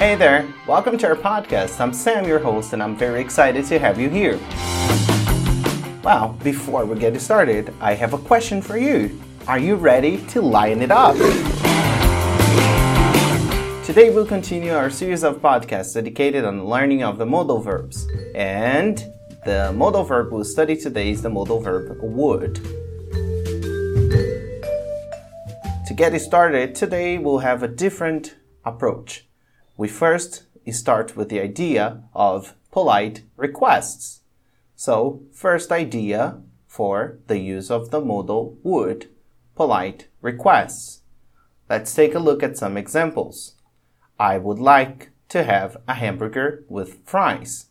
Hey there, welcome to our podcast. I'm Sam, your host, and I'm very excited to have you here. Well, before we get started, I have a question for you. Are you ready to line it up? Today we'll continue our series of podcasts dedicated on the learning of the modal verbs. And the modal verb we'll study today is the modal verb would. To get started, today we'll have a different approach. We first start with the idea of polite requests. So, first idea for the use of the modal would, polite requests. Let's take a look at some examples. I would like to have a hamburger with fries.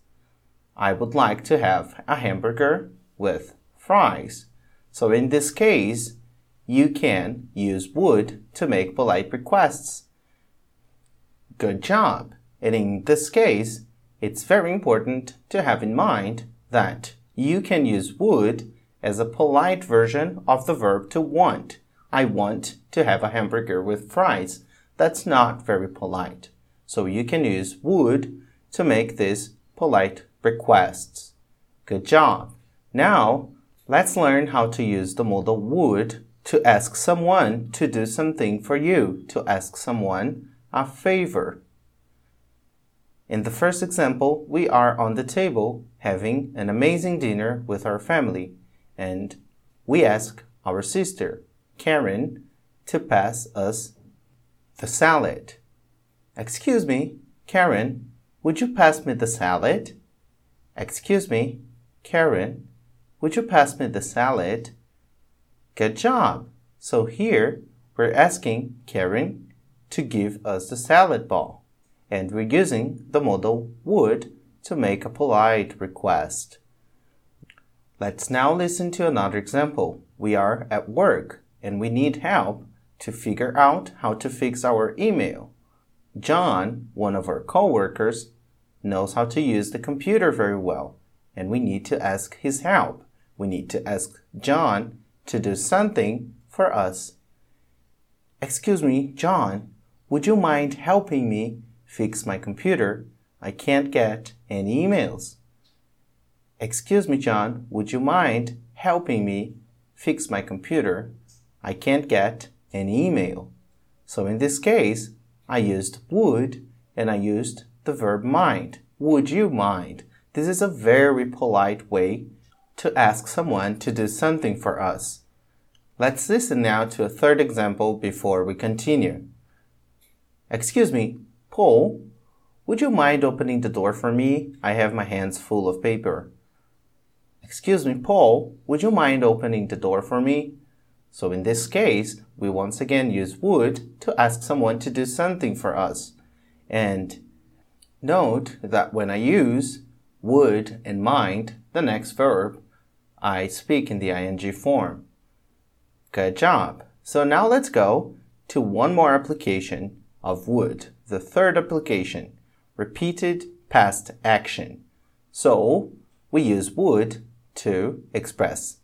I would like to have a hamburger with fries. So in this case, you can use would to make polite requests. Good job. And in this case, it's very important to have in mind that you can use would as a polite version of the verb to want. I want to have a hamburger with fries. That's not very polite. So you can use would to make these polite requests. Good job. Now, let's learn how to use the modal would to ask someone to do something for you, to ask someone a favor. In the first example, we are on the table having an amazing dinner with our family, and we ask our sister, Karen, to pass us the salad. Excuse me, Karen, would you pass me the salad? Excuse me, Karen, would you pass me the salad? Good job. So here we're asking Karen to give us the salad ball and we're using the modal would to make a polite request. Let's now listen to another example. We are at work and we need help to figure out how to fix our email. John, one of our coworkers, knows how to use the computer very well, and we need to ask his help. We need to ask John to do something for us. Excuse me, John, would you mind helping me fix my computer, I can't get any emails. Excuse me, John, would you mind helping me fix my computer? I can't get any email. So in this case, I used would and I used the verb mind. Would you mind? This is a very polite way to ask someone to do something for us. Let's listen now to a third example before we continue. Excuse me, Paul, would you mind opening the door for me? I have my hands full of paper. Excuse me, Paul, would you mind opening the door for me? So in this case, we once again use would to ask someone to do something for us. And note that when I use would and mind, the next verb, I speak in the ing form. Good job. So now let's go to one more application of would. The third application, repeated past action. So we use would to express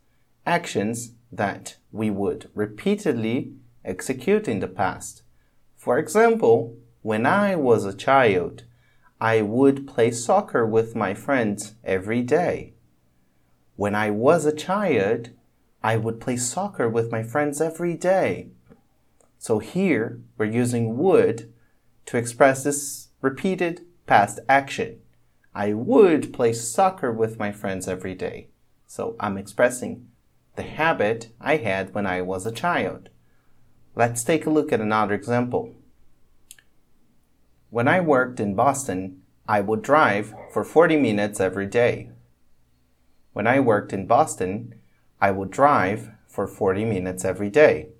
actions that we would repeatedly execute in the past. For example, when I was a child, I would play soccer with my friends every day. When I was a child, I would play soccer with my friends every day. So here we're using would to express this repeated past action. I would play soccer with my friends every day. So I'm expressing the habit I had when I was a child. Let's take a look at another example. When I worked in Boston, I would drive for 40 minutes every day. When I worked in Boston, I would drive for 40 minutes every day.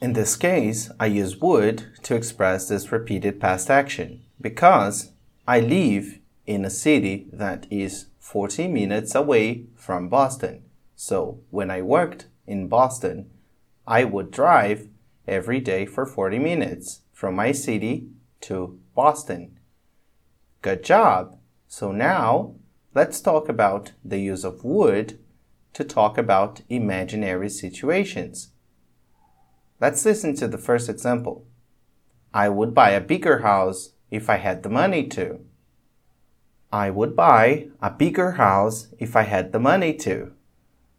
In this case, I use would to express this repeated past action because I live in a city that is 40 minutes away from Boston. So when I worked in Boston, I would drive every day for 40 minutes from my city to Boston. Good job! So now let's talk about the use of would to talk about imaginary situations. Let's listen to the first example. I would buy a bigger house if I had the money to. I would buy a bigger house if I had the money to.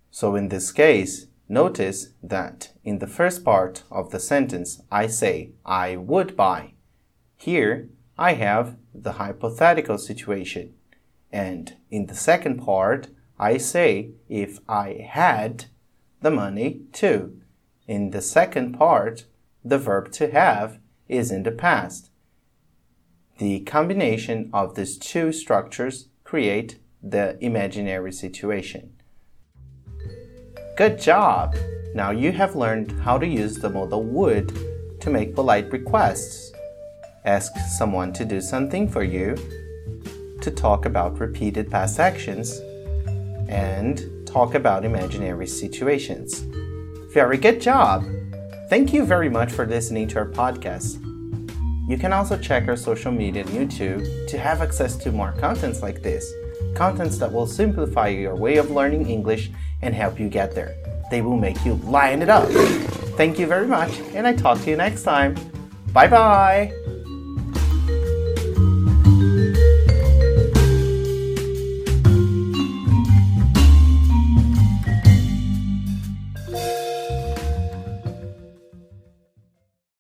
So in this case, notice that in the first part of the sentence, I say I would buy. Here, I have the hypothetical situation. And in the second part, I say if I had the money to. In the second part, the verb to have is in the past. The combination of these two structures create the imaginary situation. Good job! Now you have learned how to use the modal would to make polite requests. Ask someone to do something for you, to talk about repeated past actions, and talk about imaginary situations. Very good job! Thank you very much for listening to our podcast. You can also check our social media and YouTube to have access to more contents like this, contents that will simplify your way of learning English and help you get there. They will make you line it up. Thank you very much, and I talk to you next time. Bye bye!